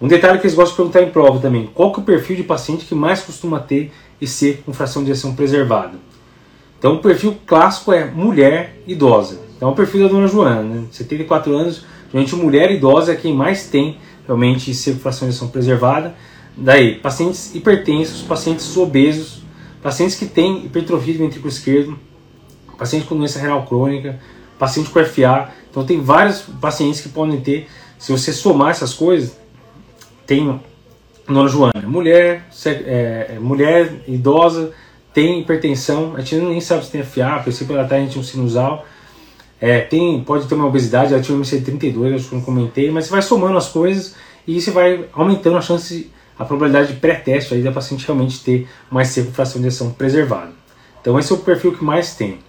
Um detalhe que eles gostam de perguntar em prova também, qual que é o perfil de paciente que mais costuma ter e ser com fração de ejeção preservada? Então o perfil clássico é mulher idosa. Então é o perfil da dona Joana, né? 74 anos, geralmente mulher idosa é quem mais tem realmente ser com fração de ejeção preservada. Daí, pacientes hipertensos, pacientes obesos, pacientes que têm hipertrofia do ventrículo esquerdo, paciente com doença renal crônica, paciente com FA. Então tem vários pacientes que podem ter, se você somar essas coisas, tem Dona Joana, mulher, é, é, mulher idosa, tem hipertensão, a gente nem sabe se tem FA, a princípio ela está em um sinusal, é, tem, pode ter uma obesidade, ela tinha um MC32, acho que não comentei, mas você vai somando as coisas e você vai aumentando a chance, a probabilidade de pré-teste aí da paciente realmente ter mais seco fração de ação preservada. Então esse é o perfil que mais tem.